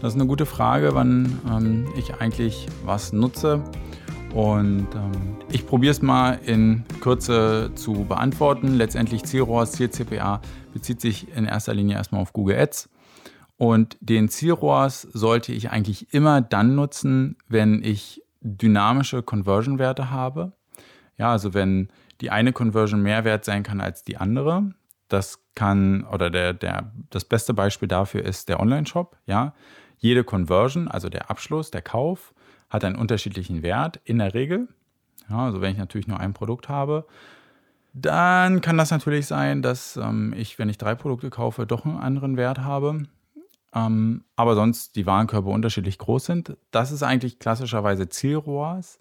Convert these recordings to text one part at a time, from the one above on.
Das ist eine gute Frage, wann ähm, ich eigentlich was nutze. Und ähm, ich probiere es mal in Kürze zu beantworten. Letztendlich Zielrohrs, Ziel-CPA bezieht sich in erster Linie erstmal auf Google Ads. Und den Zielrohrs sollte ich eigentlich immer dann nutzen, wenn ich dynamische Conversion-Werte habe. Ja, also wenn die eine Conversion mehr wert sein kann als die andere. Das kann, oder der, der, das beste Beispiel dafür ist der Online-Shop. Ja, jede Conversion, also der Abschluss, der Kauf, hat einen unterschiedlichen Wert in der Regel. Ja, also wenn ich natürlich nur ein Produkt habe, dann kann das natürlich sein, dass ähm, ich, wenn ich drei Produkte kaufe, doch einen anderen Wert habe. Ähm, aber sonst die Warenkörper unterschiedlich groß sind. Das ist eigentlich klassischerweise Zielrohrs.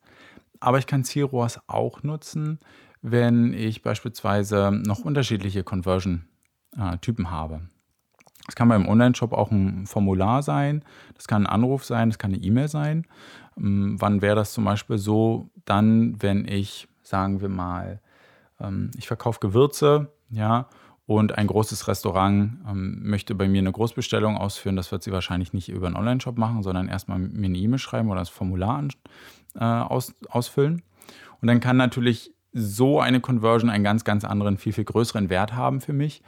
Aber ich kann Zielrohrs auch nutzen, wenn ich beispielsweise noch unterschiedliche Conversion-Typen äh, habe. Das kann beim Online-Shop auch ein Formular sein, das kann ein Anruf sein, das kann eine E-Mail sein. Ähm, wann wäre das zum Beispiel so? Dann, wenn ich, sagen wir mal, ähm, ich verkaufe Gewürze, ja, und ein großes Restaurant ähm, möchte bei mir eine Großbestellung ausführen. Das wird sie wahrscheinlich nicht über einen Online-Shop machen, sondern erstmal mir eine E-Mail schreiben oder das Formular äh, aus, ausfüllen. Und dann kann natürlich so eine Conversion einen ganz, ganz anderen, viel, viel größeren Wert haben für mich.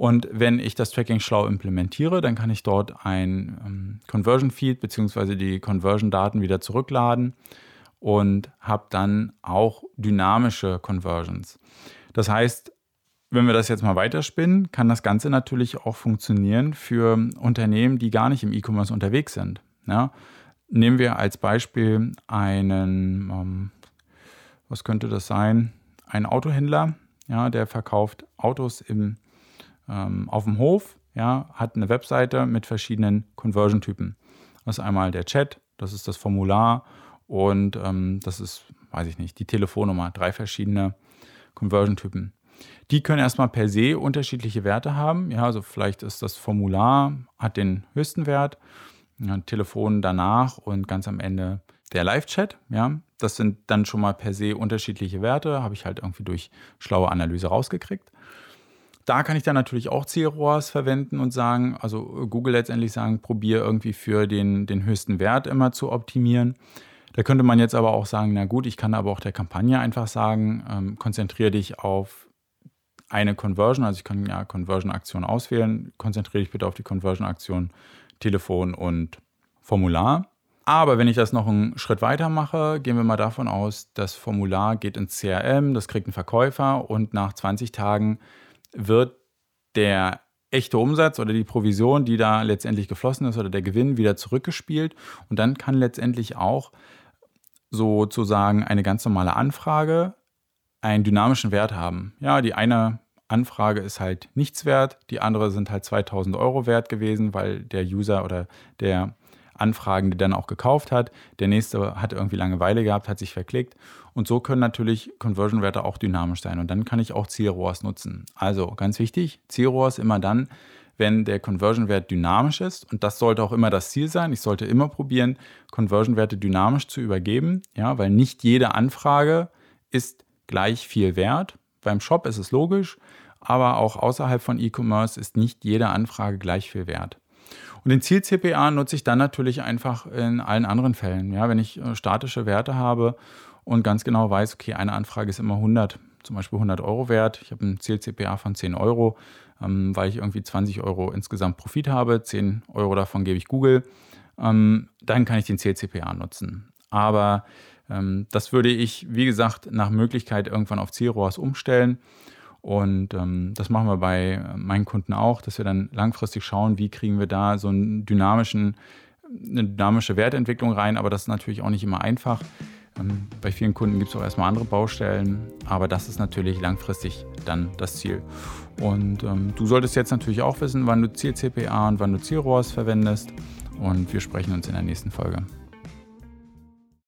Und wenn ich das Tracking schlau implementiere, dann kann ich dort ein ähm, Conversion Feed bzw. die Conversion Daten wieder zurückladen und habe dann auch dynamische Conversions. Das heißt, wenn wir das jetzt mal weiterspinnen, kann das Ganze natürlich auch funktionieren für Unternehmen, die gar nicht im E-Commerce unterwegs sind. Ja? Nehmen wir als Beispiel einen, ähm, was könnte das sein? Ein Autohändler, ja, der verkauft Autos im ähm, auf dem Hof, ja, hat eine Webseite mit verschiedenen Conversion-Typen. Das ist einmal der Chat, das ist das Formular und ähm, das ist, weiß ich nicht, die Telefonnummer, drei verschiedene Conversion-Typen. Die können erstmal per se unterschiedliche Werte haben. Ja, also vielleicht ist das Formular, hat den höchsten Wert, ja, Telefon danach und ganz am Ende der Live-Chat. Ja, das sind dann schon mal per se unterschiedliche Werte, habe ich halt irgendwie durch schlaue Analyse rausgekriegt. Da kann ich dann natürlich auch C-ROAS verwenden und sagen, also Google letztendlich sagen, probiere irgendwie für den, den höchsten Wert immer zu optimieren. Da könnte man jetzt aber auch sagen, na gut, ich kann aber auch der Kampagne einfach sagen, ähm, konzentriere dich auf eine Conversion, also ich kann ja Conversion-Aktion auswählen, konzentriere dich bitte auf die Conversion-Aktion Telefon und Formular. Aber wenn ich das noch einen Schritt weiter mache, gehen wir mal davon aus, das Formular geht ins CRM, das kriegt ein Verkäufer und nach 20 Tagen wird der echte Umsatz oder die Provision, die da letztendlich geflossen ist oder der Gewinn wieder zurückgespielt. Und dann kann letztendlich auch sozusagen eine ganz normale Anfrage einen dynamischen Wert haben. Ja, die eine Anfrage ist halt nichts wert, die andere sind halt 2000 Euro wert gewesen, weil der User oder der Anfragende dann auch gekauft hat. Der nächste hat irgendwie Langeweile gehabt, hat sich verklickt. Und so können natürlich Conversion-Werte auch dynamisch sein. Und dann kann ich auch Zielrohrs nutzen. Also ganz wichtig, Zielrohrs immer dann, wenn der Conversion-Wert dynamisch ist. Und das sollte auch immer das Ziel sein. Ich sollte immer probieren, Conversion-Werte dynamisch zu übergeben, ja, weil nicht jede Anfrage ist gleich viel wert. Beim Shop ist es logisch, aber auch außerhalb von E-Commerce ist nicht jede Anfrage gleich viel wert. Und den Ziel-CPA nutze ich dann natürlich einfach in allen anderen Fällen. Ja, wenn ich äh, statische Werte habe und ganz genau weiß, okay, eine Anfrage ist immer 100, zum Beispiel 100 Euro wert. Ich habe ein Ziel-CPA von 10 Euro, ähm, weil ich irgendwie 20 Euro insgesamt Profit habe. 10 Euro davon gebe ich Google. Ähm, dann kann ich den Ziel-CPA nutzen. Aber ähm, das würde ich, wie gesagt, nach Möglichkeit irgendwann auf Zielrohrs umstellen. Und ähm, das machen wir bei meinen Kunden auch, dass wir dann langfristig schauen, wie kriegen wir da so einen dynamischen, eine dynamische Wertentwicklung rein. Aber das ist natürlich auch nicht immer einfach. Ähm, bei vielen Kunden gibt es auch erstmal andere Baustellen, aber das ist natürlich langfristig dann das Ziel. Und ähm, du solltest jetzt natürlich auch wissen, wann du Ziel-CPA und wann du Zielrohrs verwendest. Und wir sprechen uns in der nächsten Folge.